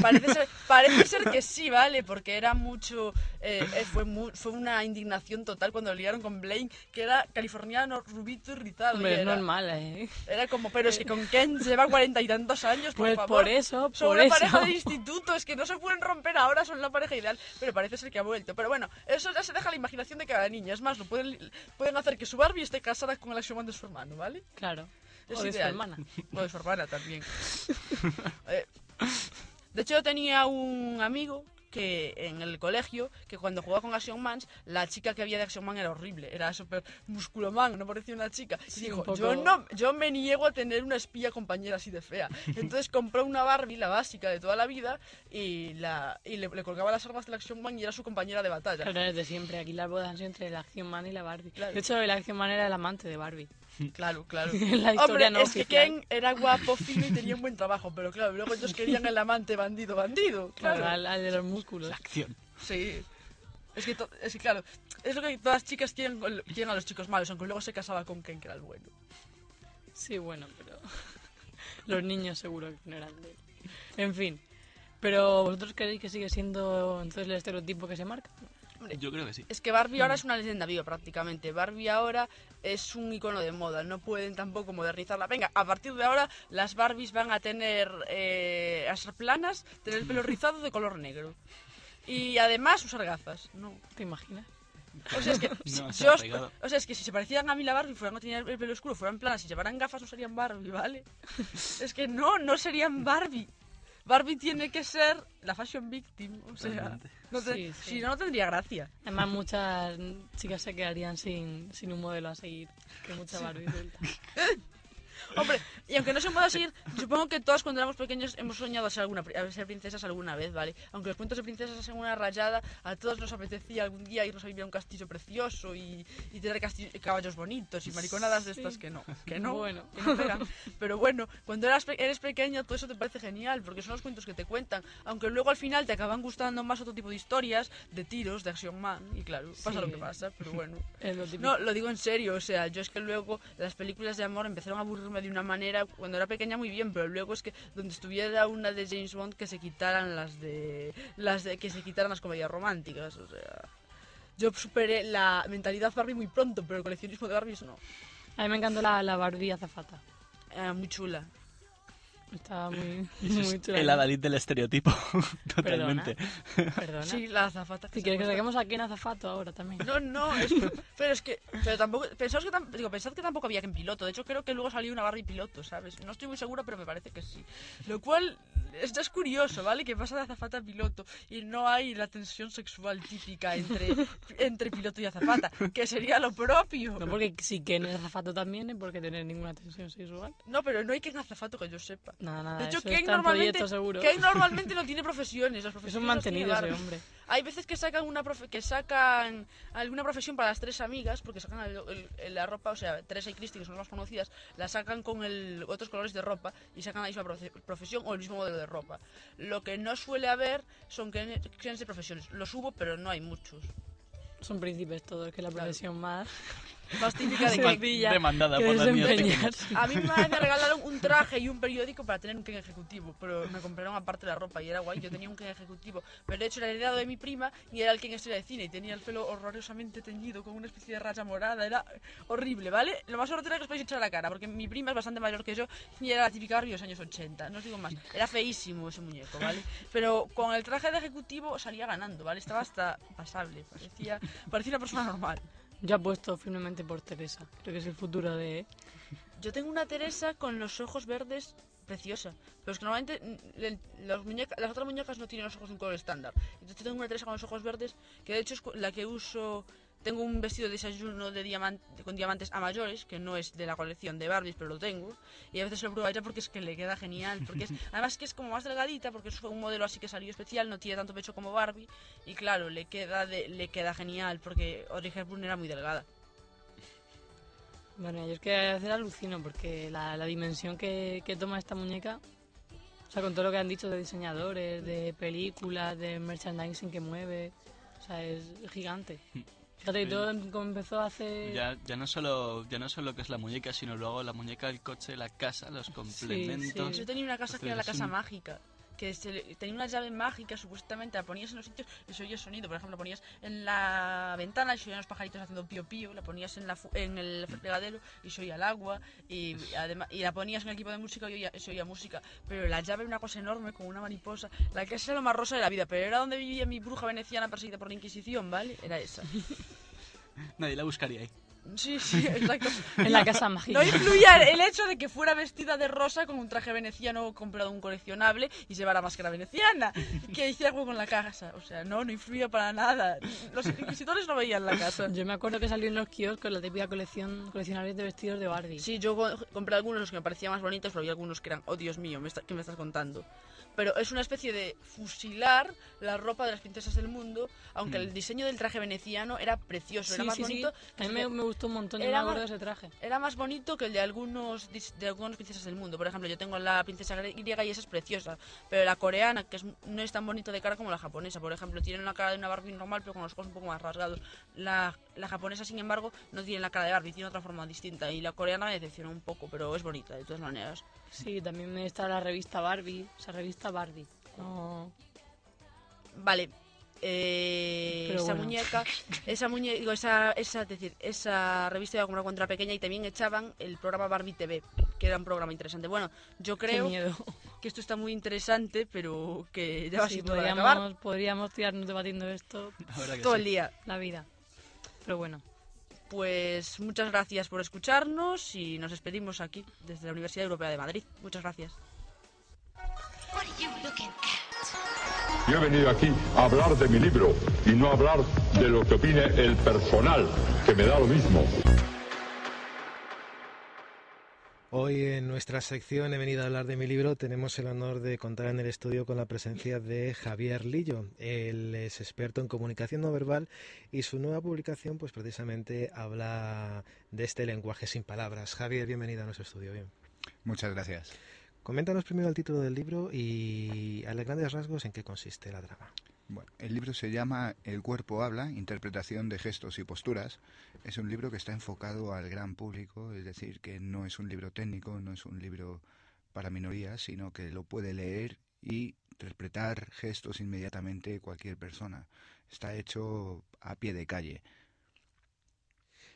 Parece, ser, parece ser que sí, ¿vale? Porque era mucho... eh, eh, fue, mu- fue una indignación total cuando lo liaron con Blaine, que era californiano, rubito y rizado. Hombre, es era, normal, ¿eh? era como, pero es que con Ken lleva cuarenta y tantos años, por Pues favor. por eso, Son por una eso. pareja de instituto, es que no se pueden romper ahora, son la pareja ideal, pero parece ser que ha vuelto. Pero bueno, eso ya se deja a la imaginación de cada niña. Es más, lo pueden, pueden hacer que su Barbie esté casada con el Action Man de su hermano, ¿vale? Claro. Es o de su hermana. O de su hermana también. Eh, de hecho, yo tenía un amigo que en el colegio, que cuando jugaba con Action Man, la chica que había de Action Man era horrible, era súper musculoman, no parecía una chica. Y Sí, dijo, un poco- yo, no, yo me niego a tener una espía compañera así de fea. Entonces compró una Barbie, la básica de toda la vida, y, la, y le, le colgaba las armas del Action Man y era su compañera de batalla. Claro, desde siempre. Aquí las bodas han sido entre el Action Man y la Barbie. Claro. De hecho, el Action Man era el amante de Barbie. Claro, claro. La historia Hombre, no es que. Ken era guapo, fino y tenía un buen trabajo, pero claro, luego ellos querían el amante bandido, bandido. Claro. Al, al de los músculos. La acción. Sí. Es que, to- es que claro, es lo que todas las chicas quieren, quieren a los chicos malos, aunque luego se casaba con Ken, que era el bueno. Sí, bueno, pero los niños seguro que no eran de él. En fin. Pero vosotros creéis que sigue siendo entonces el estereotipo que se marca? Yo creo que sí. Es que Barbie ahora es una leyenda viva prácticamente. Barbie ahora es un icono de moda, no pueden tampoco modernizarla. Venga, a partir de ahora las Barbies van a tener eh, a ser planas, tener el pelo rizado de color negro. Y además usar gafas, no. ¿Te imaginas? O sea, es que, si, No, se yo os- o sea, es que si se parecieran a mí la Barbie, fueran a tener el pelo oscuro, fueran planas, si llevaran gafas no serían Barbie, ¿vale? es que no, no serían Barbie. Barbie tiene que ser la fashion victim, o sea, Totalmente. no te- Sí, sí. si no, no tendría gracia. Además, muchas chicas se quedarían sin, sin un modelo a seguir. Que mucha Barbie suelta. Hombre, y aunque no se pueda seguir, supongo que todas cuando éramos pequeños hemos soñado a ser, alguna, a ser princesas alguna vez, ¿vale? Aunque los cuentos de princesas sean una rayada, a todos nos apetecía algún día irnos a vivir a un castillo precioso y, y tener castillo- caballos bonitos y mariconadas de estas que no, que no, Bueno. que no pegan. Pero bueno, cuando eras eres pequeño todo eso te parece genial, porque son los cuentos que te cuentan, aunque luego al final te acaban gustando más otro tipo de historias, de tiros, de Action Man, y claro, pasa Sí. lo que pasa, pero bueno. Lo. No, lo digo en serio, o sea, yo es que luego las películas de amor empezaron a aburrirme de una manera, cuando era pequeña muy bien, pero luego es que donde estuviera una de James Bond que se quitaran las de las de que se quitaran las comedias románticas, o sea, yo superé la mentalidad Barbie muy pronto, pero el coleccionismo de Barbies no. A mí me encantó la, la Barbie azafata. Eh, muy chula. Estaba muy, muy chula. el adalid del estereotipo. Totalmente. Perdona. Sí, la azafata. Si quieres que saquemos aquí en azafato ahora también. No, no, es, pero es que, pero tampoco, pensaos que, tam- digo, pensad que tampoco había que en piloto. De hecho, creo que luego salió una Barbie piloto, ¿sabes? No estoy muy segura, pero me parece que sí. Lo cual, esto es curioso, ¿vale? Que pasa de azafata a piloto y no hay la tensión sexual típica entre, entre piloto y azafata, que sería lo propio. No, porque si Ken es azafato también es porque tener ninguna tensión sexual. No, pero no hay que en azafato que yo sepa. Nada, nada. De hecho, en normalmente. Ken normalmente no tiene profesiones. Las Es profesiones un las tiene mantenido ese hombre. Hay veces que sacan una profe- que sacan alguna profesión para las tres amigas, porque sacan el- el- la ropa, o sea, Teresa y Cristi, que son las más conocidas, la sacan con el, otros colores de ropa y sacan la misma profe- profesión o el mismo modelo de ropa. Lo que no suele haber son que de profesiones. Los hubo, pero no hay muchos. Son príncipes todos, que es la Claro. profesión más Más típica de que Demandada que por las niñas. A mí me regalaron un traje y un periódico para tener un Ken ejecutivo, pero me compraron aparte la ropa y era guay. Yo tenía un Ken ejecutivo, pero de hecho era heredado de mi prima y era el Ken estrella de cine y tenía el pelo horrorosamente teñido con una especie de raya morada. Era horrible, ¿vale? Lo más horroroso era que os podéis echar a la cara, porque mi prima es bastante mayor que yo y era la típica Barbie de los años 80. No os digo más. Era feísimo ese muñeco, ¿vale? Pero con el traje de ejecutivo salía ganando, ¿vale? Estaba hasta pasable, parecía, parecía una persona normal. Yo apuesto firmemente por Teresa. Creo que es el futuro de... Yo tengo una Teresa con los ojos verdes preciosa. Pero es que normalmente mm, los muñeca- las otras muñecas no tienen los ojos de un color estándar. Entonces yo tengo una Teresa con los ojos verdes, que de hecho es la que uso... Tengo un vestido de desayuno de diamante, con diamantes a mayores, que no es de la colección de Barbies, pero lo tengo. Y a veces lo pruebo a ella porque es que le queda genial. Porque es, además que es como más delgadita, porque es un modelo así que salió especial, no tiene tanto pecho como Barbie. Y claro, le queda, de- le queda genial, porque Audrey Hepburn era muy delgada. Bueno, yo es que a veces alucino porque la, la dimensión que, que toma esta muñeca, o sea, con todo lo que han dicho de diseñadores, de películas, de merchandising que mueve, o sea, es gigante. Fíjate que todo em- como empezó hace... Ya, ya no solo ya no solo que es la muñeca, sino luego la muñeca, el coche, la casa, los complementos. Yo tenía una casa que era la casa un- mágica. Que se le- tenía una llave mágica, supuestamente la ponías en los sitios y se oía sonido. Por ejemplo, la ponías en la ventana y se oían los pajaritos haciendo pío pío. La ponías en, la fu- en el fregadero y se oía el agua. Y, además, y la ponías en el equipo de música y oía- se oía música. Pero la llave era una cosa enorme, como una mariposa. La casa era lo más rosa de la vida, pero era donde vivía mi bruja veneciana perseguida por la Inquisición, ¿vale? Era esa. Nadie la buscaría ahí. Sí, sí, exacto. En la casa mágica. No influía el hecho de que fuera vestida de rosa con un traje veneciano comprado un coleccionable y llevara máscara veneciana. Que hice algo con la casa. O sea, no, no influía para nada. Los inquisitores no veían la casa. Yo me acuerdo que salió en los kioscos la típica colección coleccionables de vestidos de Barbie. Sí, yo co- compré algunos los que me parecían más bonitos, pero había algunos que eran, oh Dios mío, me está- ¿qué me estás contando? Pero es una especie de fusilar la ropa de las princesas del mundo, aunque el diseño del traje veneciano era precioso, era Sí, más sí, sí. bonito. que A mí me, me gustó un montón, Era acuerdo de más- ese traje. Era más bonito que el de algunos de algunas princesas del mundo. Por ejemplo, yo tengo la princesa griega y esa es preciosa. Pero la coreana, que es, no es tan bonito de cara como la japonesa. Por ejemplo, tiene la cara de una Barbie normal, pero con los ojos un poco más rasgados. La, la japonesa, sin embargo, no tiene la cara de Barbie, tiene otra forma distinta. Y la coreana me decepcionó un poco, pero es bonita, de todas maneras. Sí, también está la revista Barbie, o sea, revista Barbie. No, Vale. eh, esa bueno. muñeca, esa muñeca, digo, esa, esa, es decir, esa revista iba a comprar cuando era pequeña y también echaban el programa Barbie TV, que era un programa interesante. Bueno, yo creo que esto está muy interesante, pero que ya va Sí, siendo hora de acabar podríamos, podríamos tirarnos debatiendo esto todo sí. el día. la vida. Pero bueno, Pues muchas gracias por escucharnos y nos despedimos aquí desde la Universidad Europea de Madrid. Muchas gracias. Yo he venido aquí a hablar de mi libro y no a hablar de lo que opine el personal, que me da lo mismo. Hoy en nuestra sección He venido a hablar de mi libro. Tenemos el honor de contar en el estudio con la presencia de Javier Lillo. Él es experto en comunicación no verbal y su nueva publicación, pues precisamente habla de este lenguaje sin palabras. Javier, bienvenido a nuestro estudio. Bien. Muchas gracias. Coméntanos primero el título del libro y a grandes rasgos en qué consiste la trama. Bueno, el libro se llama El cuerpo habla, interpretación de gestos y posturas. Es un libro que está enfocado al gran público, es decir, que no es un libro técnico, no es un libro para minorías, sino que lo puede leer y interpretar gestos inmediatamente cualquier persona. Está hecho a pie de calle.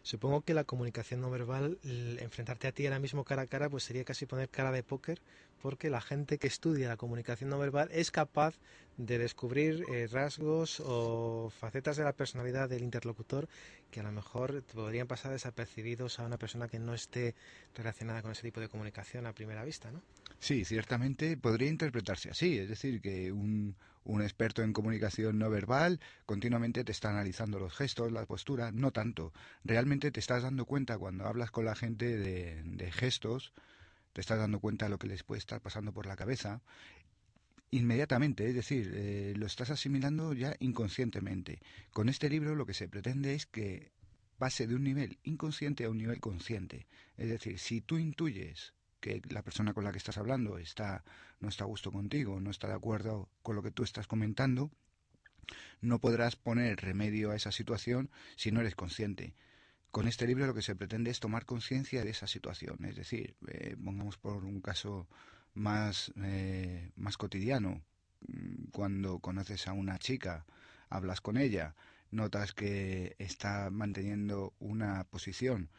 Supongo que la comunicación no verbal, enfrentarte a ti ahora mismo cara a cara, pues sería casi poner cara de póker, porque la gente que estudia la comunicación no verbal es capaz de descubrir eh, rasgos o facetas de la personalidad del interlocutor que a lo mejor podrían pasar desapercibidos a una persona que no esté relacionada con ese tipo de comunicación a primera vista, ¿no? Sí, ciertamente podría interpretarse así, es decir, que un, un experto en comunicación no verbal continuamente te está analizando los gestos, la postura, no tanto. Realmente te estás dando cuenta cuando hablas con la gente de, gestos, te estás dando cuenta de lo que les puede estar pasando por la cabeza inmediatamente, es decir, eh, lo estás asimilando ya inconscientemente. Con este libro lo que se pretende es que pase de un nivel inconsciente a un nivel consciente. Es decir, si tú intuyes que la persona con la que estás hablando está no está a gusto contigo, no está de acuerdo con lo que tú estás comentando, no podrás poner remedio a esa situación si no eres consciente. Con este libro lo que se pretende es tomar conciencia de esa situación, es decir, eh, pongamos por un caso más, eh, más cotidiano, cuando conoces a una chica, hablas con ella, notas que está manteniendo una posición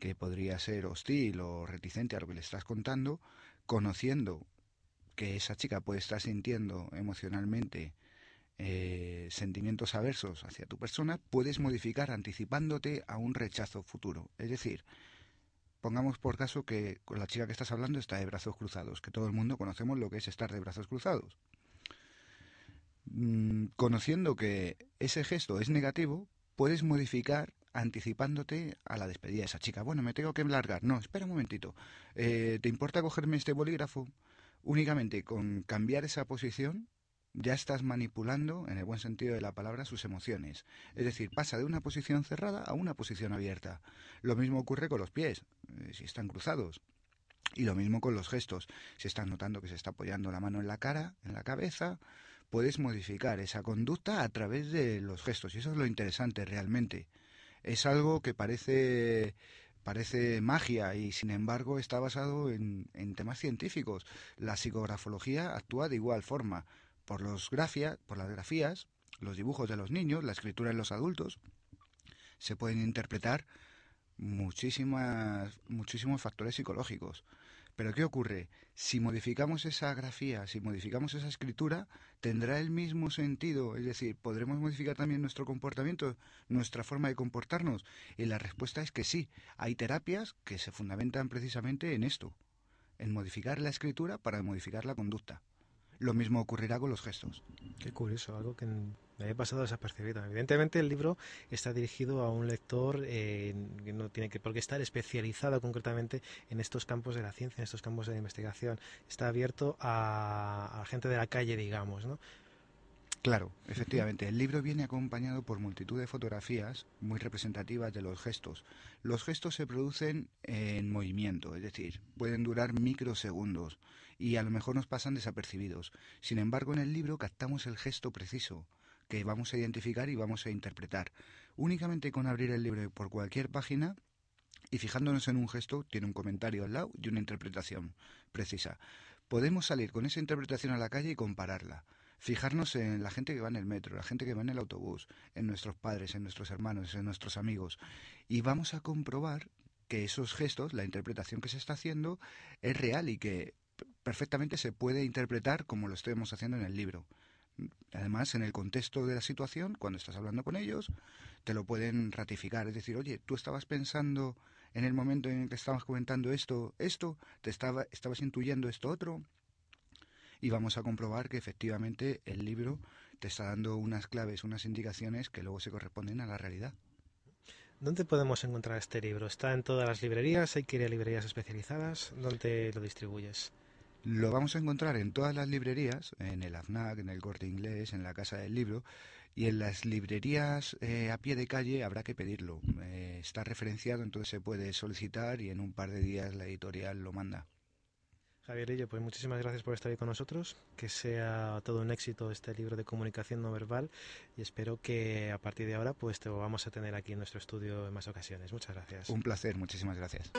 que podría ser hostil o reticente a lo que le estás contando, conociendo que esa chica puede estar sintiendo emocionalmente eh, sentimientos aversos hacia tu persona, puedes modificar anticipándote a un rechazo futuro. Es decir, pongamos por caso que con la chica que estás hablando está de brazos cruzados, que todo el mundo conocemos lo que es estar de brazos cruzados. Mm, conociendo que ese gesto es negativo, puedes modificar anticipándote a la despedida de esa chica. Bueno, me tengo que largar. No, espera un momentito. Eh, ¿Te importa cogerme este bolígrafo? Únicamente con cambiar esa posición ya estás manipulando, en el buen sentido de la palabra, sus emociones. Es decir, pasa de una posición cerrada a una posición abierta. Lo mismo ocurre con los pies, eh, si están cruzados. Y lo mismo con los gestos. Si estás notando que se está apoyando la mano en la cara, en la cabeza, puedes modificar esa conducta a través de los gestos. Y eso es lo interesante realmente es algo que parece parece magia y sin embargo está basado en, temas científicos. La psicografología actúa de igual forma por los grafia, por las grafías, los dibujos de los niños, la escritura en los adultos, se pueden interpretar muchísimas, muchísimos factores psicológicos. Pero ¿qué ocurre? Si modificamos esa grafía, si modificamos esa escritura, tendrá el mismo sentido, es decir, podremos modificar también nuestro comportamiento, nuestra forma de comportarnos. Y la respuesta es que sí. Hay terapias que se fundamentan precisamente en esto, en modificar la escritura para modificar la conducta. Lo mismo ocurrirá con los gestos. Qué curioso, algo que me había pasado desapercibido. Evidentemente el libro está dirigido a un lector eh, que no tiene que por qué estar especializado concretamente en estos campos de la ciencia, en estos campos de la investigación. Está abierto a, a gente de la calle, digamos, ¿no? Claro, efectivamente. El libro viene acompañado por multitud de fotografías muy representativas de los gestos. Los gestos se producen en movimiento, es decir, pueden durar microsegundos y a lo mejor nos pasan desapercibidos. Sin embargo, en el libro captamos el gesto preciso que vamos a identificar y vamos a interpretar. Únicamente con abrir el libro por cualquier página y fijándonos en un gesto, tiene un comentario al lado y una interpretación precisa. Podemos salir con esa interpretación a la calle y compararla fijarnos en la gente que va en el metro, la gente que va en el autobús, en nuestros padres, en nuestros hermanos, en nuestros amigos, y vamos a comprobar que esos gestos, la interpretación que se está haciendo, es real y que perfectamente se puede interpretar como lo estemos haciendo en el libro. Además, en el contexto de la situación, cuando estás hablando con ellos, te lo pueden ratificar. Es decir, oye, tú estabas pensando en el momento en el que estabas comentando esto, esto, te estaba, estabas intuyendo esto otro. Y vamos a comprobar que efectivamente el libro te está dando unas claves, unas indicaciones que luego se corresponden a la realidad. ¿Dónde podemos encontrar este libro? ¿Está en todas las librerías? ¿Hay que ir a librerías especializadas? ¿Dónde lo distribuyes? Lo vamos a encontrar en todas las librerías, en el AFNAC, en el Corte Inglés, en la Casa del Libro, y en las librerías eh, a pie de calle habrá que pedirlo. Eh, está referenciado, entonces se puede solicitar y en un par de días la editorial lo manda. Javier pues muchísimas gracias por estar ahí con nosotros. Que sea todo un éxito este libro de comunicación no verbal y espero que a partir de ahora pues te vamos a tener aquí en nuestro estudio en más ocasiones. Muchas gracias. Un placer, muchísimas gracias.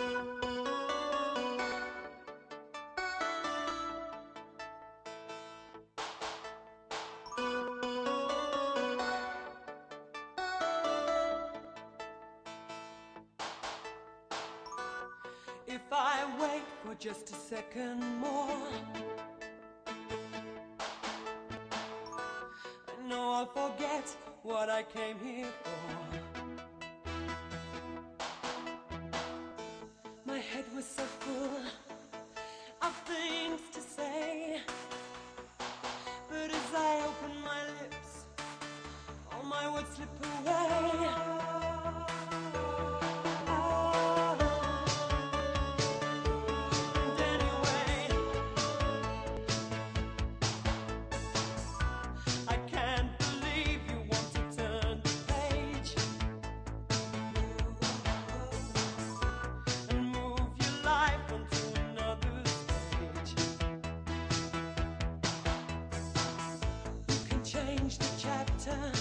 I wait for just a second more I know I'll forget what I came here for. time.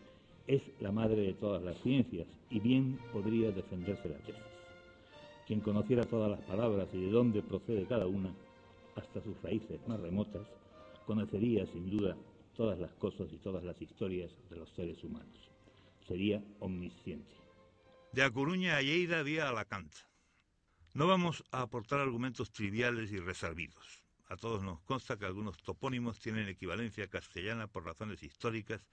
es la madre de todas las ciencias y bien podría defenderse la tesis. Quien conociera todas las palabras y de dónde procede cada una, hasta sus raíces más remotas, conocería sin duda todas las cosas y todas las historias de los seres humanos. Sería omnisciente. De A Coruña a Lleida vía Alacant. No vamos a aportar argumentos triviales y reservidos. A todos nos consta que algunos topónimos tienen equivalencia castellana por razones históricas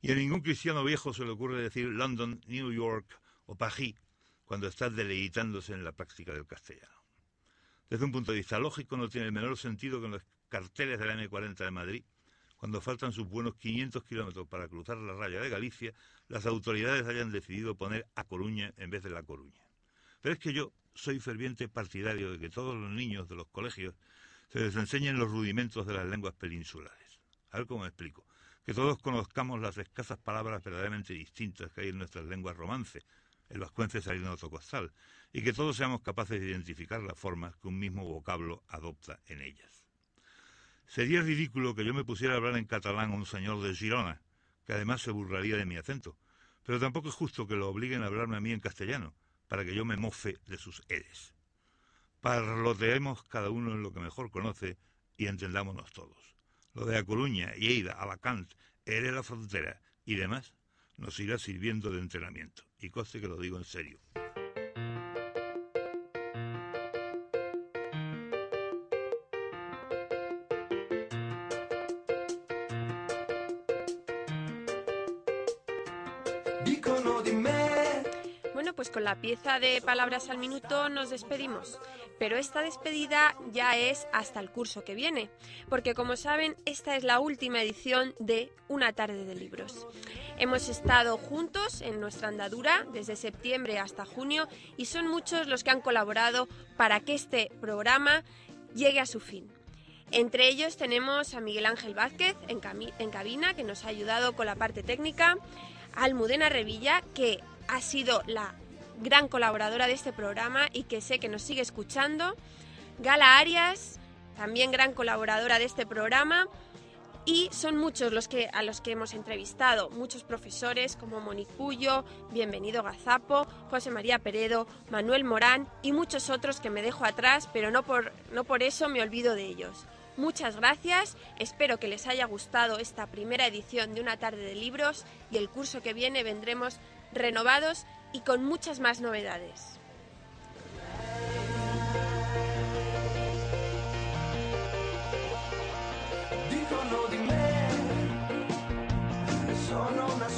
y a ningún cristiano viejo se le ocurre decir London, New York o París cuando está deleitándose en la práctica del castellano. Desde un punto de vista lógico, no tiene el menor sentido que en los carteles de la M40 de Madrid, cuando faltan sus buenos 500 kilómetros para cruzar la raya de Galicia, las autoridades hayan decidido poner A Coruña en vez de La Coruña. Pero es que yo soy ferviente partidario de que todos los niños de los colegios se les enseñen los rudimentos de las lenguas peninsulares. A ver cómo me explico. Que todos conozcamos las escasas palabras verdaderamente distintas que hay en nuestras lenguas romance, el vascuence salino costal, y que todos seamos capaces de identificar las formas que un mismo vocablo adopta en ellas. Sería ridículo que yo me pusiera a hablar en catalán a un señor de Girona, que además se burlaría de mi acento, pero tampoco es justo que lo obliguen a hablarme a mí en castellano, para que yo me mofe de sus eres. Parloteemos cada uno en lo que mejor conoce y entendámonos todos. Lo de A Coruña, Lleida, Alacant, Ere la Frontera y demás nos irá sirviendo de entrenamiento. Y conste que lo digo en serio. Pues con la pieza de palabras al minuto nos despedimos. Pero esta despedida ya es hasta el curso que viene, porque como saben, esta es la última edición de Una tarde de libros. Hemos estado juntos en nuestra andadura desde septiembre hasta junio y son muchos los que han colaborado para que este programa llegue a su fin. Entre ellos tenemos a Miguel Ángel Vázquez en, en cabina, que nos ha ayudado con la parte técnica, a Almudena Revilla, que ha sido la gran colaboradora de este programa y que sé que nos sigue escuchando, Gala Arias, también gran colaboradora de este programa, y son muchos los que a los que hemos entrevistado, muchos profesores como Monique Puyo, Bienvenido Gazapo, José María Peredo, Manuel Morán y muchos otros que me dejo atrás, pero no por, no por eso me olvido de ellos. Muchas gracias, espero que les haya gustado esta primera edición de una tarde de libros y el curso que viene vendremos renovados y con muchas más novedades. Sono una